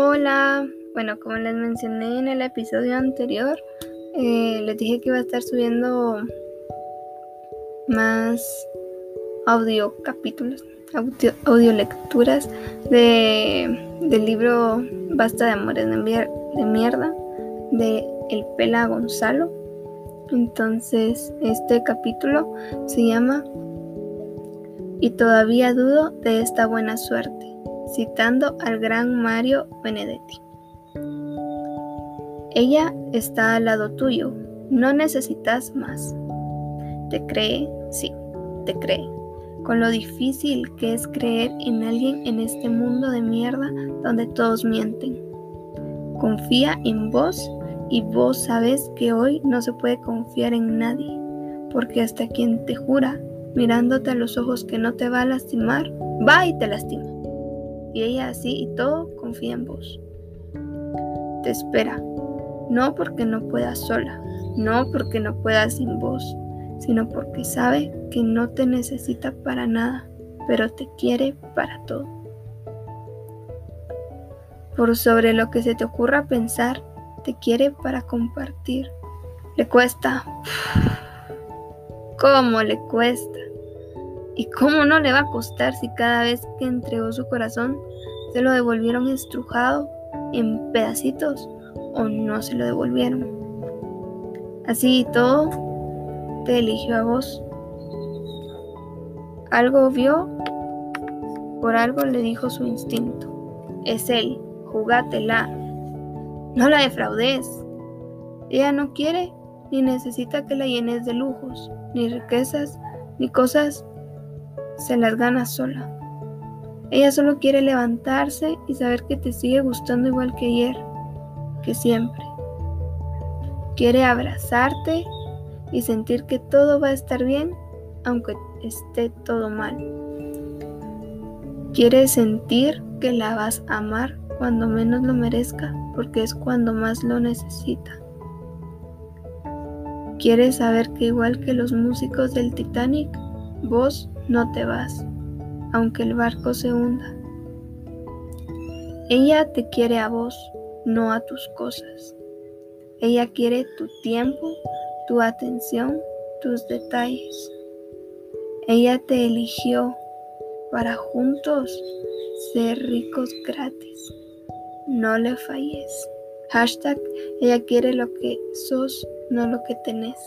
Hola, bueno, como les mencioné en el episodio anterior, eh, les dije que iba a estar subiendo más audio capítulos, audio, lecturas de, del libro Basta de Amores de, de Mierda de El Pela Gonzalo. Entonces, este capítulo se llama Y todavía dudo de esta buena suerte citando al gran Mario Benedetti. Ella está al lado tuyo, no necesitas más. ¿Te cree? Sí, te cree. Con lo difícil que es creer en alguien en este mundo de mierda donde todos mienten. Confía en vos y vos sabes que hoy no se puede confiar en nadie, porque hasta quien te jura, mirándote a los ojos que no te va a lastimar, va y te lastima y ella así y todo confía en vos. Te espera, no porque no puedas sola, no porque no puedas sin vos, sino porque sabe que no te necesita para nada, pero te quiere para todo. Por sobre lo que se te ocurra pensar, te quiere para compartir. Le cuesta. ¿Cómo le cuesta? ¿Y cómo no le va a costar si cada vez que entregó su corazón se lo devolvieron estrujado en pedacitos o no se lo devolvieron? Así y todo, te eligió a vos. Algo vio, por algo le dijo su instinto. Es él, jugátela. No la defraudes. Ella no quiere ni necesita que la llenes de lujos, ni riquezas, ni cosas se las gana sola. Ella solo quiere levantarse y saber que te sigue gustando igual que ayer, que siempre. Quiere abrazarte y sentir que todo va a estar bien aunque esté todo mal. Quiere sentir que la vas a amar cuando menos lo merezca porque es cuando más lo necesita. Quiere saber que igual que los músicos del Titanic, vos no te vas, aunque el barco se hunda. Ella te quiere a vos, no a tus cosas. Ella quiere tu tiempo, tu atención, tus detalles. Ella te eligió para juntos ser ricos gratis. No le falles. Hashtag, ella quiere lo que sos, no lo que tenés.